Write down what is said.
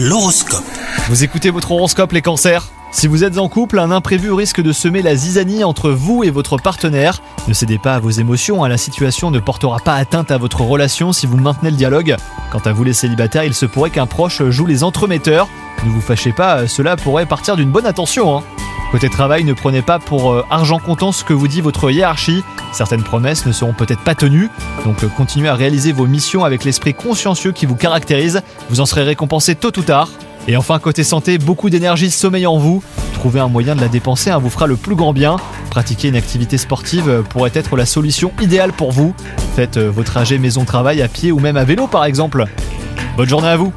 L'horoscope. Vous écoutez votre horoscope les cancers si vous êtes en couple, un imprévu risque de semer la zizanie entre vous et votre partenaire. Ne cédez pas à vos émotions, la situation ne portera pas atteinte à votre relation si vous maintenez le dialogue. Quant à vous les célibataires, il se pourrait qu'un proche joue les entremetteurs. Ne vous fâchez pas, cela pourrait partir d'une bonne intention. Hein. Côté travail, ne prenez pas pour euh, argent comptant ce que vous dit votre hiérarchie. Certaines promesses ne seront peut-être pas tenues, donc euh, continuez à réaliser vos missions avec l'esprit consciencieux qui vous caractérise. Vous en serez récompensé tôt ou tard. Et enfin, côté santé, beaucoup d'énergie sommeille en vous. Trouver un moyen de la dépenser hein, vous fera le plus grand bien. Pratiquer une activité sportive euh, pourrait être la solution idéale pour vous. Faites vos trajets maison-travail à pied ou même à vélo par exemple. Bonne journée à vous